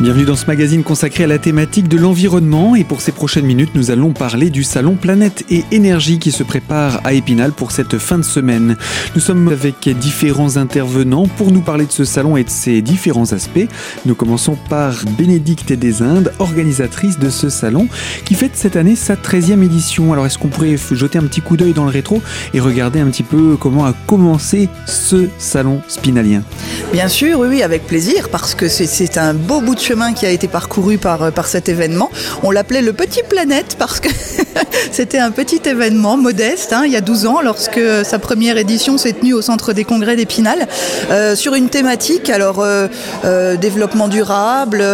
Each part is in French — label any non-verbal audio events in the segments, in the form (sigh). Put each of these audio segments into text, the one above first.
Bienvenue dans ce magazine consacré à la thématique de l'environnement et pour ces prochaines minutes nous allons parler du salon Planète et Énergie qui se prépare à Épinal pour cette fin de semaine. Nous sommes avec différents intervenants pour nous parler de ce salon et de ses différents aspects. Nous commençons par Bénédicte des Indes, organisatrice de ce salon qui fête cette année sa 13e édition. Alors est-ce qu'on pourrait jeter un petit coup d'œil dans le rétro et regarder un petit peu comment a commencé ce salon spinalien? Bien sûr, oui, avec plaisir parce que c'est un beau bout de chemin qui a été parcouru par, euh, par cet événement. On l'appelait le Petit Planète parce que (laughs) c'était un petit événement modeste, hein, il y a 12 ans, lorsque sa première édition s'est tenue au Centre des Congrès d'Épinal, euh, sur une thématique, alors euh, développement durable,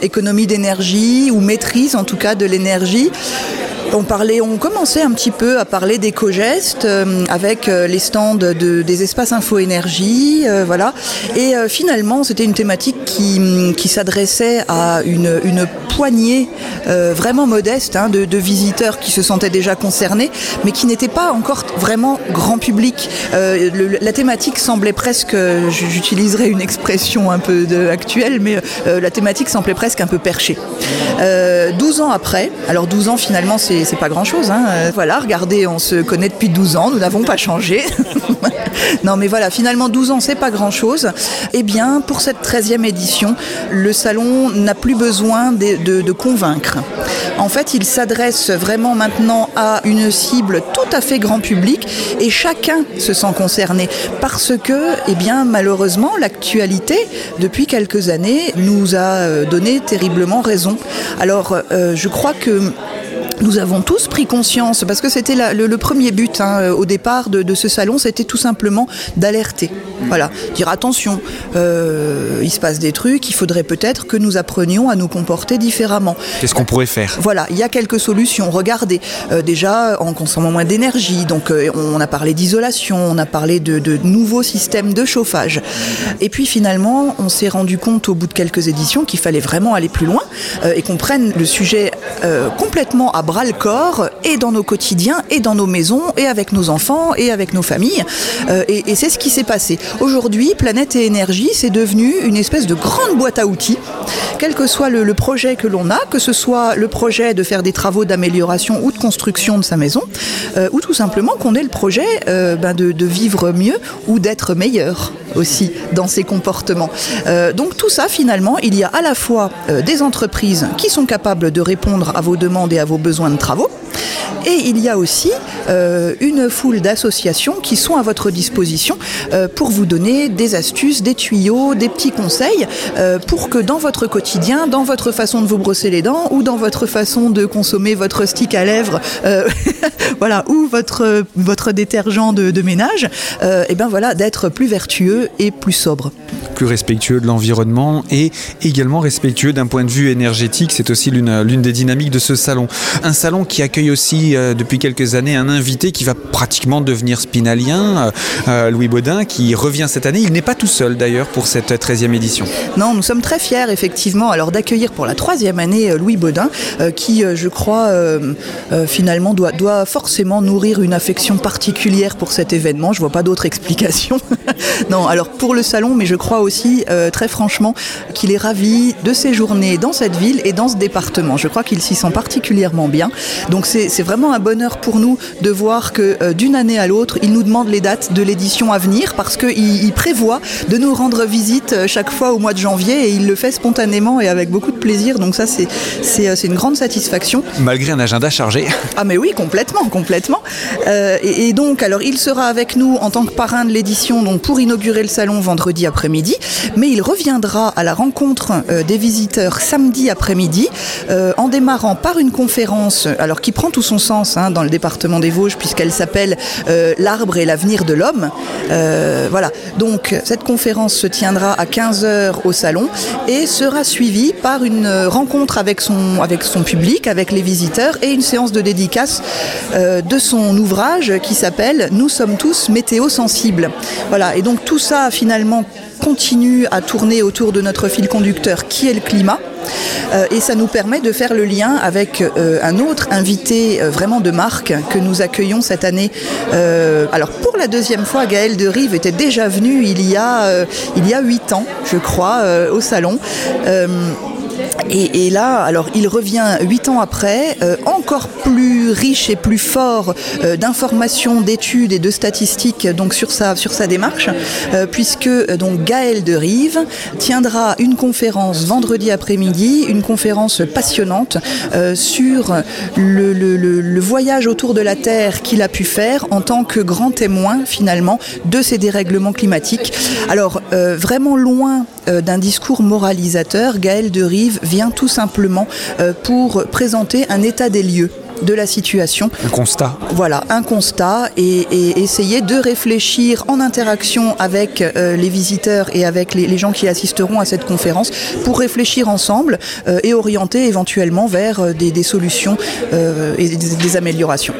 économie d'énergie ou maîtrise en tout cas de l'énergie. On parlait, on commençait un petit peu à parler d'éco-gestes euh, avec euh, les stands de, des espaces info-énergie, euh, voilà. Et finalement, c'était une thématique qui, qui s'adressait à une, une poignée vraiment modeste hein, de, visiteurs qui se sentaient déjà concernés, mais qui n'étaient pas encore vraiment grand public. La thématique semblait presque, j'utiliserai une expression un peu actuelle, mais la thématique semblait presque un peu perchée. 12 ans après, alors 12 ans finalement c'est c'est pas grand chose. Hein. Euh, voilà, regardez, on se connaît depuis 12 ans, nous n'avons pas changé. (laughs) non, mais voilà, finalement, 12 ans, c'est pas grand chose. Eh bien, pour cette 13e édition, le salon n'a plus besoin de convaincre. En fait, il s'adresse vraiment maintenant à une cible tout à fait grand public et chacun se sent concerné parce que, eh bien, malheureusement, l'actualité, depuis quelques années, nous a euh, donné terriblement raison. Alors, euh, je crois que nous avons tous pris conscience, parce que c'était le, le, premier but hein, au départ de, de ce salon, c'était tout simplement d'alerter. Voilà, dire attention, euh, il se passe des trucs, il faudrait peut-être que nous apprenions à nous comporter différemment. Qu'est-ce qu'on pourrait faire? Voilà, il y a quelques solutions. Regardez, euh, déjà en consommant moins d'énergie, donc euh, on a parlé d'isolation, on a parlé de, de nouveaux systèmes de chauffage. Et puis finalement, on s'est rendu compte au bout de quelques éditions qu'il fallait vraiment aller plus loin euh, et qu'on prenne le sujet euh, complètement à bras le corps et dans nos quotidiens et dans nos maisons et avec nos enfants et avec nos familles. Euh, et c'est ce qui s'est passé. Aujourd'hui, Planète et Énergie, c'est devenu une espèce de grande boîte à outils. Quel que soit le, projet que l'on a, que ce soit le projet de faire des travaux d'amélioration ou de construction de sa maison, euh, ou tout simplement qu'on ait le projet ben de, de vivre mieux ou d'être meilleur aussi dans ses comportements. Euh, donc tout ça, finalement, il y a à la fois euh, des entreprises qui sont capables de répondre à vos demandes et à vos besoins de travaux, et il y a aussi euh, une foule d'associations qui sont à votre disposition euh, pour vous donner des astuces, des tuyaux, des petits conseils euh, pour que dans votre quotidien, dans votre façon de vous brosser les dents ou dans votre façon de consommer votre stick à lèvres, euh, (laughs) voilà, ou votre, votre détergent de, de ménage, euh, et ben voilà, d'être plus vertueux et plus sobre. Plus respectueux de l'environnement et également respectueux d'un point de vue énergétique, c'est aussi l'une des dynamiques de ce salon. Un salon qui accueille aussi euh, depuis quelques années un invité qui va pratiquement devenir spinalien, euh, Louis Baudin, qui revient cette année. Il n'est pas tout seul d'ailleurs pour cette 13e édition. Non, nous sommes très fiers effectivement alors d'accueillir pour la troisième année Louis Baudin, euh, qui je crois euh, euh, finalement doit, doit forcément nourrir une affection particulière pour cet événement. Je vois pas d'autre explication. (laughs) non, alors pour le salon, mais je crois aussi euh, très franchement qu'il est ravi de séjourner dans cette ville et dans ce département. Je crois qu'il s'y sent particulièrement bien. Donc c'est vraiment un bonheur pour nous de voir que euh, d'une année à l'autre, il nous demande les dates de l'édition à venir parce qu'il il prévoit de nous rendre visite euh, chaque fois au mois de janvier et il le fait spontanément et avec beaucoup de plaisir. Donc ça, c'est une grande satisfaction. Malgré un agenda chargé. (laughs) Ah mais oui, complètement, complètement. Euh, et, et donc, alors il sera avec nous en tant que parrain de l'édition donc pour inaugurer le salon vendredi après-midi, mais il reviendra à la rencontre euh, des visiteurs samedi après-midi euh, en démarrant par une conférence alors qui prend tout son sens hein, dans le département des Vosges puisqu'elle s'appelle euh, l'arbre et l'avenir de l'homme. Euh, voilà, donc cette conférence se tiendra à 15h au salon et sera suivie par une rencontre avec son, avec son public, avec les visiteurs et une séance de dédicace euh, de son ouvrage qui s'appelle Nous sommes tous météo sensibles. Voilà, et donc tout ça finalement continue à tourner autour de notre fil conducteur qui est le climat. Euh, et ça nous permet de faire le lien avec euh, un autre invité euh, vraiment de marque que nous accueillons cette année. Alors pour la deuxième fois, Gaël de Rive était déjà venu il y a il y a huit ans, je crois, au salon. Et, là, alors il revient huit ans après, euh, encore plus riche et plus fort euh, d'informations, d'études et de statistiques donc sur sa sur sa démarche, euh, puisque donc Gaël de Rive tiendra une conférence vendredi après-midi, une conférence passionnante sur le, voyage autour de la Terre qu'il a pu faire en tant que grand témoin finalement de ces dérèglements climatiques. Alors vraiment loin d'un discours moralisateur, Gaël de Rive vient tout simplement euh, pour présenter un état des lieux de la situation. Un constat. Voilà, un constat et, essayer de réfléchir en interaction avec euh, les visiteurs et avec les, gens qui assisteront à cette conférence pour réfléchir ensemble euh, et orienter éventuellement vers des, solutions et des, des améliorations.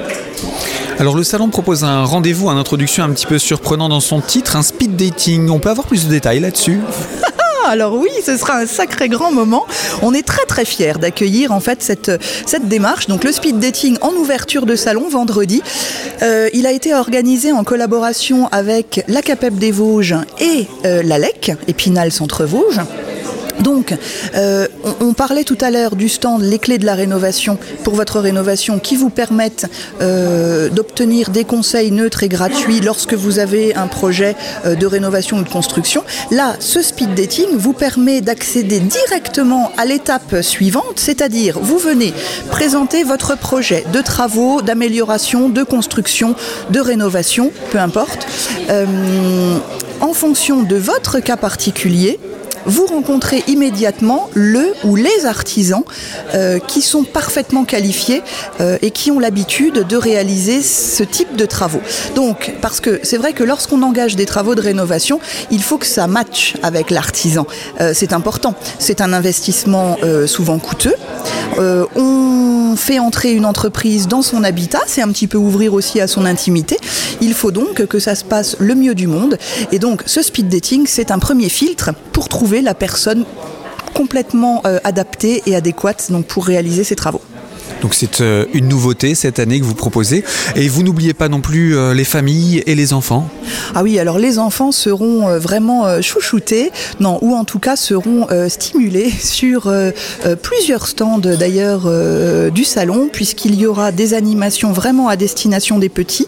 Alors le salon propose un rendez-vous, une introduction un petit peu surprenant dans son titre, un speed dating. On peut avoir plus de détails là-dessus? Alors oui, ce sera un sacré grand moment. On est très très fiers d'accueillir en fait cette, démarche. Donc le speed dating en ouverture de salon vendredi. Euh, il a été organisé en collaboration avec la CAPEP des Vosges et euh, la LEC, Épinal Centre Vosges. Donc, euh, on, parlait tout à l'heure du stand Les clés de la rénovation pour votre rénovation qui vous permettent euh, d'obtenir des conseils neutres et gratuits lorsque vous avez un projet euh, de rénovation ou de construction. Là, ce speed dating vous permet d'accéder directement à l'étape suivante, c'est-à-dire vous venez présenter votre projet de travaux, d'amélioration, de construction, de rénovation, peu importe. en fonction de votre cas particulier, vous rencontrez immédiatement le ou les artisans euh, qui sont parfaitement qualifiés euh, et qui ont l'habitude de réaliser ce type de travaux. Donc, parce que c'est vrai que lorsqu'on engage des travaux de rénovation, il faut que ça matche avec l'artisan. Euh, c'est important. C'est un investissement souvent coûteux. Fait entrer une entreprise dans son habitat, c'est un petit peu ouvrir aussi à son intimité. Il faut donc que ça se passe le mieux du monde. Et donc, ce speed dating, c'est un premier filtre pour trouver la personne complètement euh, adaptée et adéquate donc, pour réaliser ces travaux. Donc c'est euh, une nouveauté cette année que vous proposez. Et vous n'oubliez pas non plus euh, les familles et les enfants Ah oui, alors les enfants seront euh, vraiment chouchoutés, non, ou en tout cas seront stimulés (laughs) sur plusieurs stands d'ailleurs du salon, puisqu'il y aura des animations vraiment à destination des petits.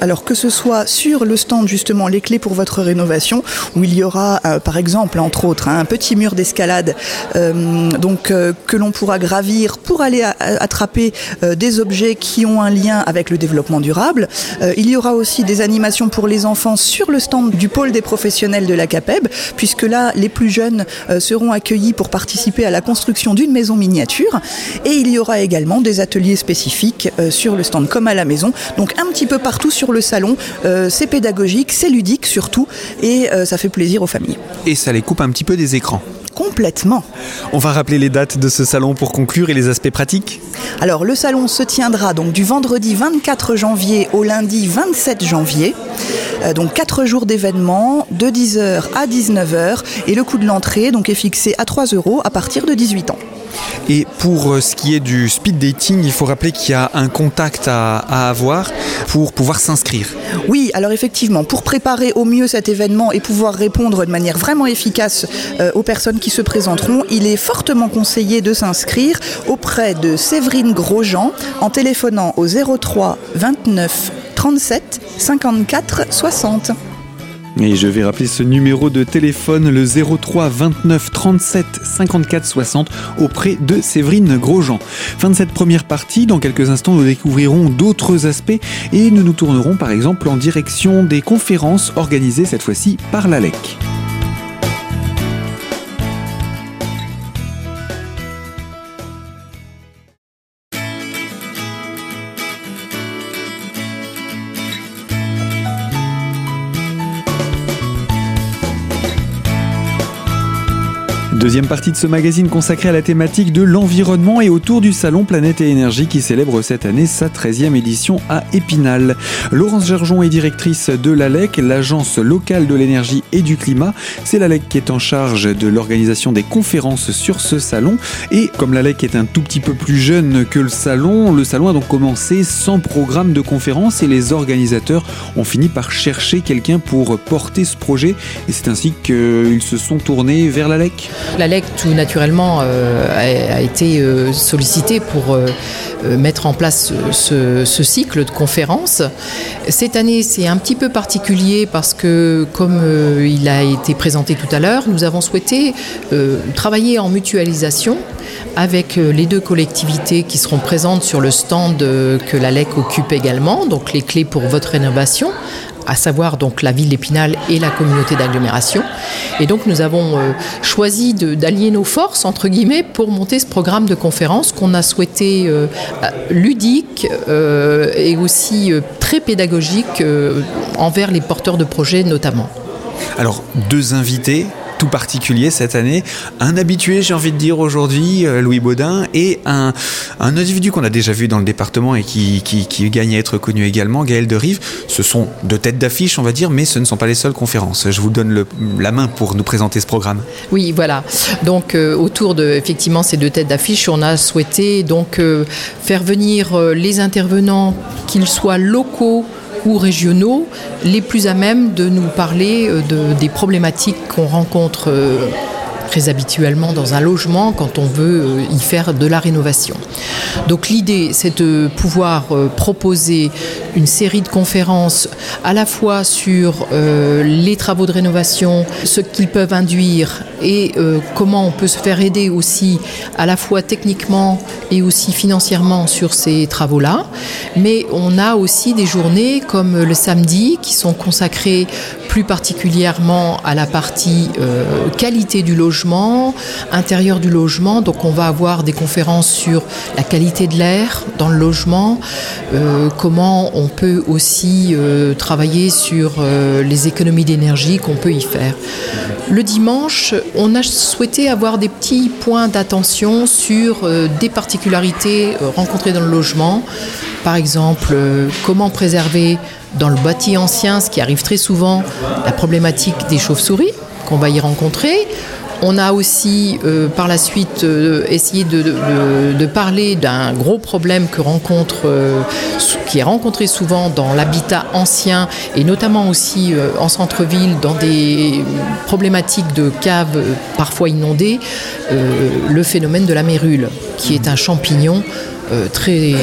alors que ce soit sur le stand justement les clés pour votre rénovation, où il y aura par exemple, entre autres, hein, un petit mur d'escalade donc que l'on pourra gravir pour aller à attraper euh, des objets qui ont un lien avec le développement durable. Euh, il y aura aussi des animations pour les enfants sur le stand du pôle des professionnels de la CAPEB, puisque là, les plus jeunes euh, seront accueillis pour participer à la construction d'une maison miniature. Et il y aura également des ateliers spécifiques sur le stand comme à la maison. Donc un petit peu partout sur le salon, c'est pédagogique, c'est ludique surtout, et ça fait plaisir aux familles. Et ça les coupe un petit peu des écrans complètement. On va rappeler les dates de ce salon pour conclure et les aspects pratiques Alors le salon se tiendra donc du vendredi 24 janvier au lundi 27 janvier. Euh, donc 4 jours d'événements de 10h à 19h et le coût de l'entrée donc est fixé à 3 euros à partir de 18 ans. Et pour euh, ce qui est du speed dating, il faut rappeler qu'il y a un contact à, avoir pour pouvoir s'inscrire. Oui, alors effectivement, pour préparer au mieux cet événement et pouvoir répondre de manière vraiment efficace euh, aux personnes qui se présenteront, il est fortement conseillé de s'inscrire auprès de Séverine Grosjean en téléphonant au 03 29 37 54 60. Et je vais rappeler ce numéro de téléphone, le 03 29 37 54 60, auprès de Séverine Grosjean. Fin de cette première partie, dans quelques instants nous découvrirons d'autres aspects et nous nous tournerons par exemple en direction des conférences organisées cette fois-ci par l'ALEC. Deuxième partie de ce magazine consacré à la thématique de l'environnement et autour du salon Planète et Énergie qui célèbre cette année sa 13e édition à Épinal. Laurence Gerjon est directrice de l'ALEC, l'agence locale de l'énergie et du climat. C'est l'ALEC qui est en charge de l'organisation des conférences sur ce salon. Et comme l'ALEC est un tout petit peu plus jeune que le salon, le salon a donc commencé sans programme de conférences et les organisateurs ont fini par chercher quelqu'un pour porter ce projet. Et c'est ainsi qu'ils se sont tournés vers l'ALEC. La LEC, tout naturellement, a, été sollicitée pour mettre en place ce, cycle de conférences. Cette année, c'est un petit peu particulier parce que, comme il a été présenté tout à l'heure, nous avons souhaité travailler en mutualisation avec euh, les deux collectivités qui seront présentes sur le stand euh, que la LEC occupe également, donc les clés pour votre rénovation à savoir donc la ville d'Épinal et la communauté d'agglomération. Et donc nous avons euh, choisi d'allier nos forces, entre guillemets, pour monter ce programme de conférence qu'on a souhaité ludique et aussi très pédagogique envers les porteurs de projets notamment. Alors, deux invités tout particulier cette année. Un habitué, j'ai envie de dire aujourd'hui, euh, Louis Baudin, et un, individu qu'on a déjà vu dans le département et qui, qui, gagne à être connu également, Gaël de Rive. Ce sont deux têtes d'affiche, on va dire, mais ce ne sont pas les seules conférences. Je vous donne la main pour nous présenter ce programme. Oui, voilà. Donc, euh, autour de effectivement ces deux têtes d'affiche, on a souhaité donc euh, faire venir les intervenants, qu'ils soient locaux ou régionaux les plus à même de nous parler euh, de, des problématiques qu'on rencontre euh, très habituellement dans un logement quand on veut euh, y faire de la rénovation. Donc l'idée, c'est de pouvoir proposer une série de conférences à la fois sur les travaux de rénovation, ce qu'ils peuvent induire et comment on peut se faire aider aussi à la fois techniquement et aussi financièrement sur ces travaux-là. Mais on a aussi des journées comme le samedi qui sont consacrées plus particulièrement à la partie euh, qualité du logement, intérieur du logement. Donc on va avoir des conférences sur la qualité de l'air dans le logement, euh, comment on peut aussi euh, travailler sur les économies d'énergie qu'on peut y faire. Le dimanche, on a souhaité avoir des petits points d'attention sur des particularités rencontrées dans le logement. Par exemple, comment préserver dans le bâti ancien, ce qui arrive très souvent, la problématique des chauves-souris qu'on va y rencontrer. On a aussi euh, par la suite euh, essayé de, parler d'un gros problème que rencontre, euh, qui est rencontré souvent dans l'habitat ancien et notamment aussi en centre-ville dans des problématiques de caves parfois inondées, le phénomène de la mérule, qui est un champignon euh, très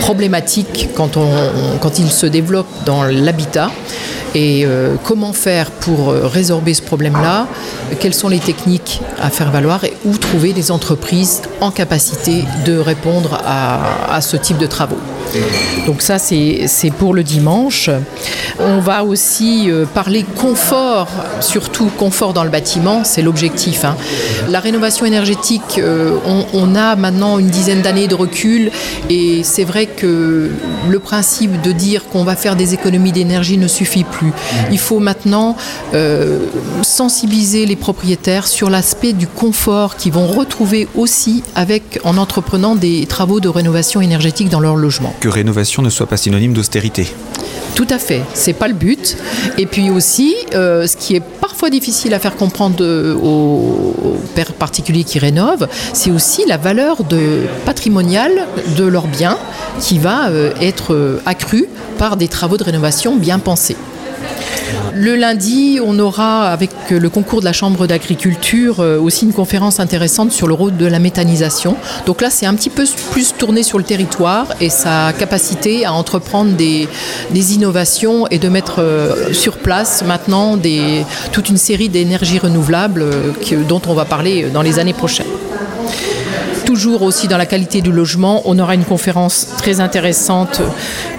problématique quand, on, quand il se développe dans l'habitat. Et euh, comment faire pour euh, résorber ce problème-là? Quelles sont les techniques à faire valoir et où trouver des entreprises en capacité de répondre à, ce type de travaux? Donc ça, c'est pour le dimanche. On va aussi parler confort, surtout confort dans le bâtiment, c'est l'objectif. Hein. La rénovation énergétique, on, a maintenant une dizaine d'années de recul et c'est vrai que le principe de dire qu'on va faire des économies d'énergie ne suffit plus. Il faut maintenant euh, sensibiliser les propriétaires sur l'aspect du confort qu'ils vont retrouver aussi avec, en entreprenant des travaux de rénovation énergétique dans leur logement que rénovation ne soit pas synonyme d'austérité. Tout à fait, c'est pas le but. Et puis aussi, euh, ce qui est parfois difficile à faire comprendre aux, particuliers qui rénovent, c'est aussi la valeur patrimoniale de leurs biens qui va euh, être euh, accrue par des travaux de rénovation bien pensés. Le lundi, on aura, avec le concours de la Chambre d'agriculture, euh, aussi une conférence intéressante sur le rôle de la méthanisation. Donc là, c'est un petit peu plus tourné sur le territoire et sa capacité à entreprendre des, innovations et de mettre euh, sur place maintenant toute une série d'énergies renouvelables euh, dont on va parler dans les années prochaines toujours aussi dans la qualité du logement. On aura une conférence très intéressante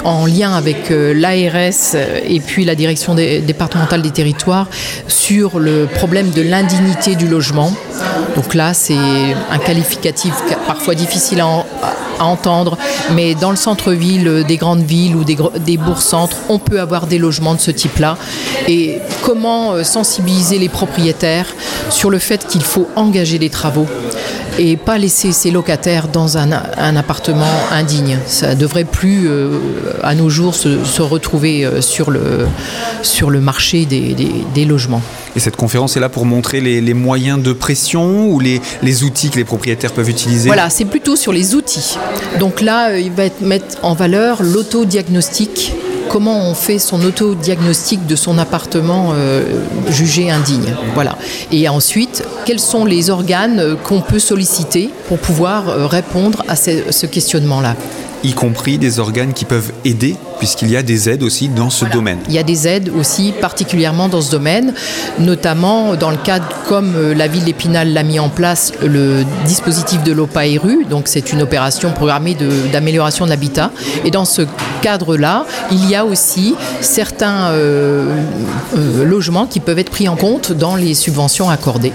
en lien avec euh, l'ARS et puis la direction départementale des territoires sur le problème de l'indignité du logement. Donc là, c'est un qualificatif parfois difficile à, entendre, mais dans le centre-ville des grandes villes ou des, des bourgs-centres, on peut avoir des logements de ce type-là. Et comment euh, sensibiliser les propriétaires sur le fait qu'il faut engager des travaux? Et pas laisser ses locataires dans un, appartement indigne. Ça devrait plus, euh, à nos jours, se, retrouver euh, sur le, sur le marché des, logements. Et cette conférence est là pour montrer les, moyens de pression ou les, les, outils que les propriétaires peuvent utiliser? Voilà, c'est plutôt sur les outils. Donc là, euh, il va être, mettre en valeur l'autodiagnostic comment on fait son autodiagnostic de son appartement jugé indigne. Voilà. Et ensuite, quels sont les organes qu'on peut solliciter pour pouvoir répondre à ce questionnement-là? Y compris des organes qui peuvent aider, puisqu'il y a des aides aussi dans ce domaine. Il y a des aides aussi particulièrement dans ce domaine, notamment dans le cadre, comme euh, la ville d'Épinal l'a mis en place, le dispositif de l'OPAERU, donc c'est une opération programmée d'amélioration de, l'habitat. Et dans ce cadre-là, il y a aussi certains euh, euh, logements qui peuvent être pris en compte dans les subventions accordées.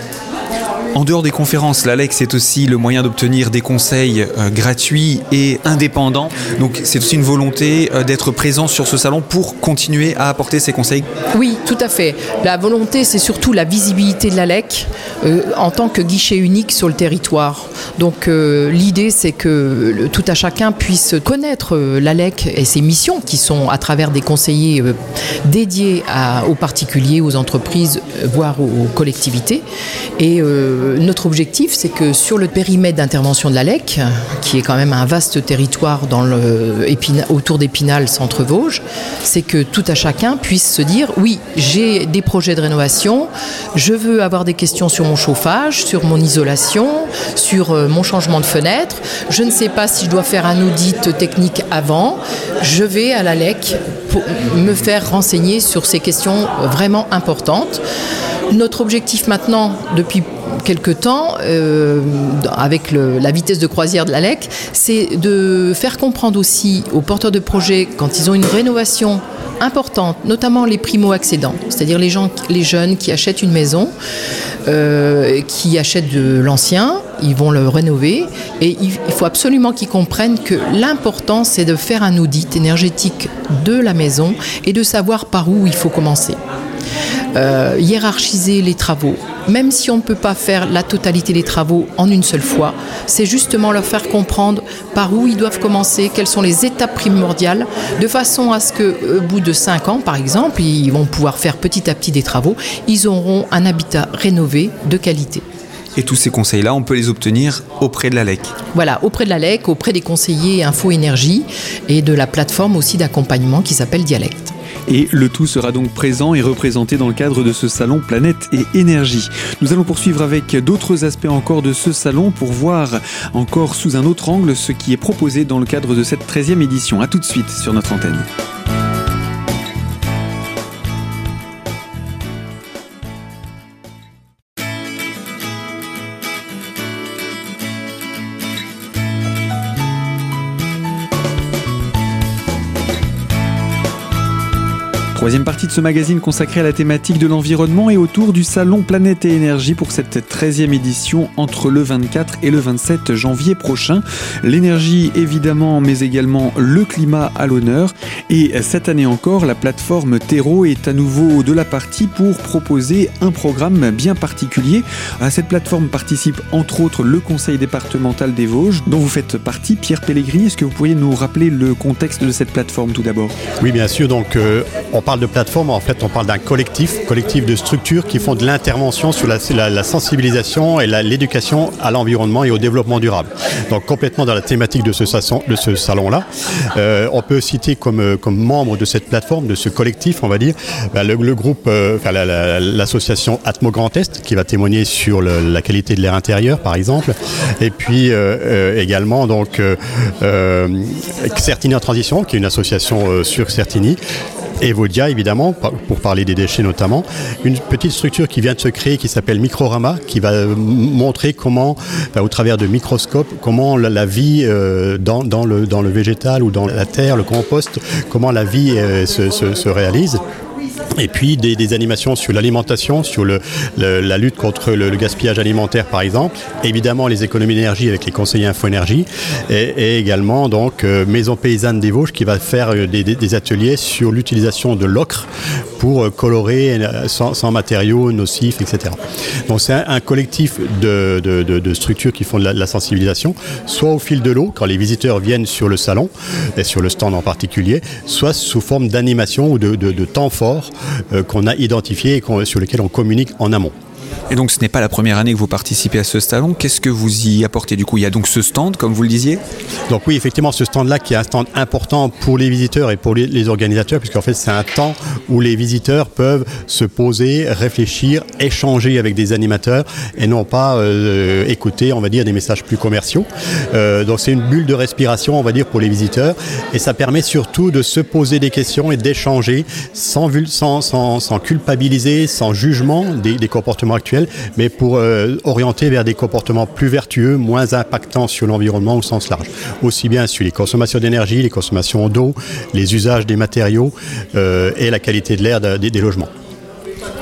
En dehors des conférences, l'ALEX est aussi le moyen d'obtenir des conseils euh, gratuits et indépendants. Donc c'est aussi une volonté euh, d'être présent sur ce salon pour continuer à apporter ces conseils Oui, tout à fait. La volonté, c'est surtout la visibilité de l'ALEC euh, en tant que guichet unique sur le territoire. Donc l'idée, c'est que tout à chacun puisse connaître l'ALEC et ses missions qui sont à travers des conseillers dédiés aux particuliers, aux entreprises, voire aux collectivités. Notre objectif, c'est que sur le périmètre d'intervention de l'ALEC, qui est quand même un vaste territoire autour d'Épinal, centre-Vosges, c'est que tout à chacun puisse se dire oui, j'ai des projets de rénovation, je veux avoir des questions sur mon chauffage, sur mon isolation, sur euh, mon changement de fenêtre, je ne sais pas si je dois faire un audit technique avant, je vais à l'ALEC pour me faire renseigner sur ces questions vraiment importantes. Notre objectif maintenant, depuis quelque temps, euh, avec la vitesse de croisière de l'ALEC, c'est de faire comprendre aussi aux porteurs de projets, quand ils ont une rénovation importante, notamment les primo-accédants, c'est-à-dire les, les jeunes qui achètent une maison, euh, qui achètent de l'ancien, ils vont le rénover, et il, faut absolument qu'ils comprennent que l'important, c'est de faire un audit énergétique de la maison et de savoir par où il faut commencer. Euh, hiérarchiser les travaux, même si on ne peut pas faire la totalité des travaux en une seule fois, c'est justement leur faire comprendre par où ils doivent commencer, quelles sont les étapes primordiales, de façon à ce qu'au bout de 5 ans, par exemple, ils vont pouvoir faire petit à petit des travaux, ils auront un habitat rénové de qualité. Et tous ces conseils-là, on peut les obtenir auprès de l'ALEC Voilà, auprès de l'ALEC, auprès des conseillers Info Énergie et de la plateforme aussi d'accompagnement qui s'appelle Dialecte. Et le tout sera donc présent et représenté dans le cadre de ce salon Planète et Énergie. Nous allons poursuivre avec d'autres aspects encore de ce salon pour voir encore sous un autre angle ce qui est proposé dans le cadre de cette 13e édition. A tout de suite sur notre antenne. Troisième partie de ce magazine consacré à la thématique de l'environnement et autour du salon Planète et Énergie pour cette 13e édition entre le 24 et le 27 janvier prochain. L'énergie évidemment, mais également le climat à l'honneur. Et cette année encore, la plateforme Terreau est à nouveau de la partie pour proposer un programme bien particulier. À cette plateforme participe entre autres le conseil départemental des Vosges, dont vous faites partie, Pierre Pellegrini. Est-ce que vous pourriez nous rappeler le contexte de cette plateforme tout d'abord? Oui, bien sûr. Donc, euh, on parle de plateforme, en fait, on parle d'un collectif, collectif de structures qui font de l'intervention sur la, sensibilisation et l'éducation à l'environnement et au développement durable. Donc complètement dans la thématique de ce, de ce salon-là. Euh, on peut citer comme, euh, comme membre de cette plateforme, de ce collectif, on va dire, bah, le, groupe, euh, enfin, l'association Atmo Grand Est, qui va témoigner sur la qualité de l'air intérieur, par exemple. Et puis également, donc, Certini en transition, qui est une association sur Certini, Evodia, évidemment, pour parler des déchets notamment. Une petite structure qui vient de se créer qui s'appelle Microrama, qui va montrer comment, bah, au travers de microscopes, comment la, vie euh, dans, le, dans le végétal ou dans la terre, le compost, comment la vie euh, se réalise. Et puis des, animations sur l'alimentation, sur la lutte contre le, gaspillage alimentaire par exemple, évidemment les économies d'énergie avec les conseillers Info Énergie, et, également donc euh, Maison Paysanne des Vosges qui va faire euh, des, ateliers sur l'utilisation de l'ocre pour euh, colorer sans, matériaux nocifs, etc. Donc c'est un, collectif de, structures qui font de la, sensibilisation, soit au fil de l'eau quand les visiteurs viennent sur le salon, et sur le stand en particulier, soit sous forme d'animation ou de, temps fort qu'on a identifié et sur lequel on communique en amont. Et donc ce n'est pas la première année que vous participez à ce salon. Qu'est-ce que vous y apportez du coup? Il y a donc ce stand, comme vous le disiez? Donc oui, effectivement, ce stand-là qui est un stand important pour les visiteurs et pour les, organisateurs, puisqu'en fait c'est un temps où les visiteurs peuvent se poser, réfléchir, échanger avec des animateurs et non pas euh, écouter, on va dire, des messages plus commerciaux. Euh, donc c'est une bulle de respiration, on va dire, pour les visiteurs et ça permet surtout de se poser des questions et d'échanger sans, sans, culpabiliser, sans jugement des comportements actuels, mais pour euh, orienter vers des comportements plus vertueux, moins impactants sur l'environnement au sens large. Aussi bien sur les consommations d'énergie, les consommations d'eau, les usages des matériaux euh, et la qualité de l'air des, des logements.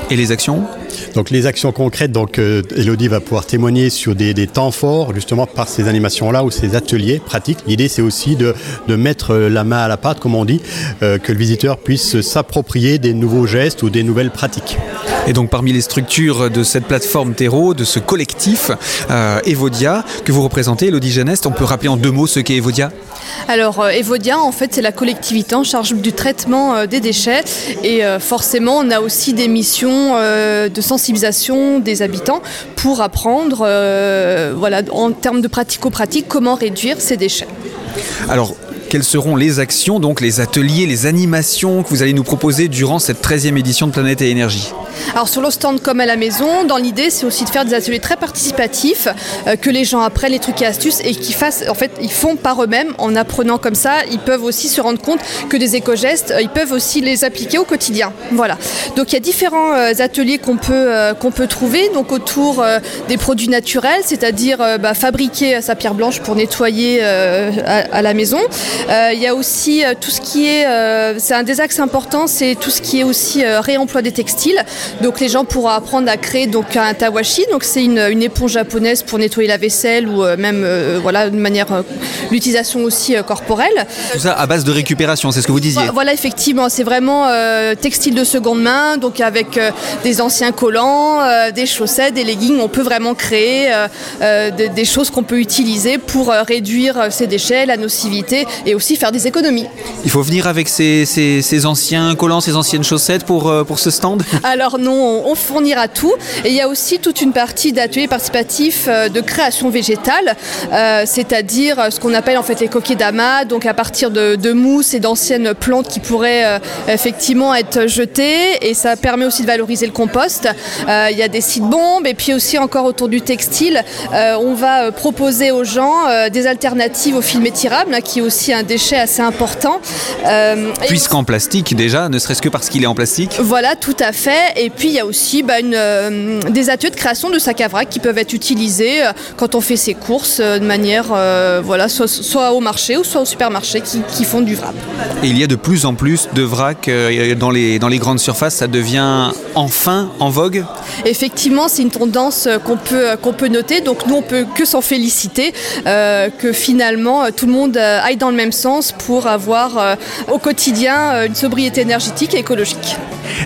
Et les actions? Donc les actions concrètes, donc euh, Elodie va pouvoir témoigner sur des, des, temps forts justement par ces animations-là ou ces ateliers pratiques. L'idée c'est aussi de, de, mettre la main à la pâte, comme on dit, euh, que le visiteur puisse s'approprier des nouveaux gestes ou des nouvelles pratiques. Et donc parmi les structures de cette plateforme terreau, de ce collectif euh, Evodia que vous représentez, Elodie Geneste, on peut rappeler en deux mots ce qu'est Evodia? Alors euh, Evodia en fait c'est la collectivité en charge du traitement euh, des déchets et euh, forcément on a aussi des missions euh, de sensibilisation des habitants pour apprendre euh, en termes de pratico-pratique comment réduire ces déchets. Quelles seront les actions, donc les ateliers, les animations que vous allez nous proposer durant cette 13e édition de Planète et Énergie Alors sur le stand comme à la maison, dans l'idée c'est aussi de faire des ateliers très participatifs, euh, que les gens apprennent les trucs et astuces et qui fassent en fait ils font par eux-mêmes en apprenant comme ça, ils peuvent aussi se rendre compte que des éco-gestes, euh, ils peuvent aussi les appliquer au quotidien. Voilà. Donc il y a différents euh, ateliers qu'on peut, peut trouver donc autour des produits naturels, c'est-à-dire bah, fabriquer sa pierre blanche pour nettoyer à la maison. Euh, il y a aussi euh, tout ce qui est euh, c'est un des axes importants, c'est tout ce qui est aussi réemploi des textiles. Donc les gens pourront apprendre à créer donc un tawashi, donc c'est une, une éponge japonaise pour nettoyer la vaisselle ou même voilà de manière l'utilisation aussi corporelle. Tout ça à base de récupération, c'est ce que vous disiez. Voilà effectivement, c'est vraiment textile de seconde main, donc avec des anciens collants, des chaussettes, des leggings, on peut vraiment créer des, des choses qu'on peut utiliser pour réduire ces déchets, la nocivité et aussi faire des économies. Il faut venir avec ces anciens collants, ces anciennes chaussettes pour, euh, pour ce stand. (laughs) Alors non, on, on fournira tout. Et il y a aussi toute une partie d'ateliers participatifs euh, de création végétale, euh, c'est-à-dire ce qu'on appelle en fait les coquets d'amas, donc à partir de, de mousse et d'anciennes plantes qui pourraient euh, effectivement être jetées. Et ça permet aussi de valoriser le compost. Il y a des sites bombes. Et puis aussi encore autour du textile, on va proposer aux gens des alternatives au film étirable, hein, qui est aussi un déchet assez important. Euh, Puisqu'en plastique déjà, ne serait-ce que parce qu'il est en plastique Voilà, tout à fait. Et puis il y a aussi bah, une, euh, des ateliers de création de sacs à vrac qui peuvent être utilisés euh, quand on fait ses courses euh, de manière, voilà, soit, soit au marché ou soit au supermarché qui, qui font du. Et il y a de plus en plus de vrac dans les, dans les grandes surfaces, ça devient enfin en vogue Effectivement, c'est une tendance qu'on peut, qu'on peut noter. Donc nous, on peut que s'en féliciter, que finalement tout le monde aille dans le même sens pour avoir euh, au quotidien euh, une sobriété énergétique et écologique.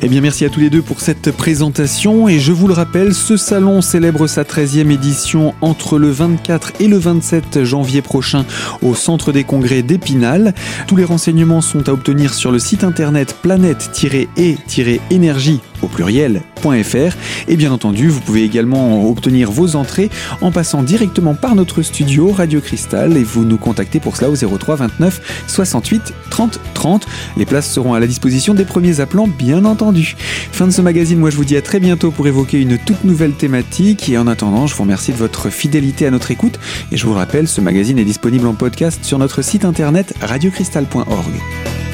Eh bien merci à tous les deux pour cette présentation et je vous le rappelle, ce salon célèbre sa 13e édition entre le 24 et le 27 janvier prochain au Centre des Congrès d'Épinal. Tous les renseignements sont à obtenir sur le site internet planète-et-énergie au pluriel.fr et bien entendu vous pouvez également obtenir vos entrées en passant directement par notre studio Radio Cristal et vous nous contactez pour cela au 03 29 68 30 30. Les places seront à la disposition des premiers appelants bien entendu. Fin de ce magazine, moi je vous dis à très bientôt pour évoquer une toute nouvelle thématique et en attendant je vous remercie de votre fidélité à notre écoute et je vous rappelle ce magazine est disponible en podcast sur notre site internet radiocristal.org.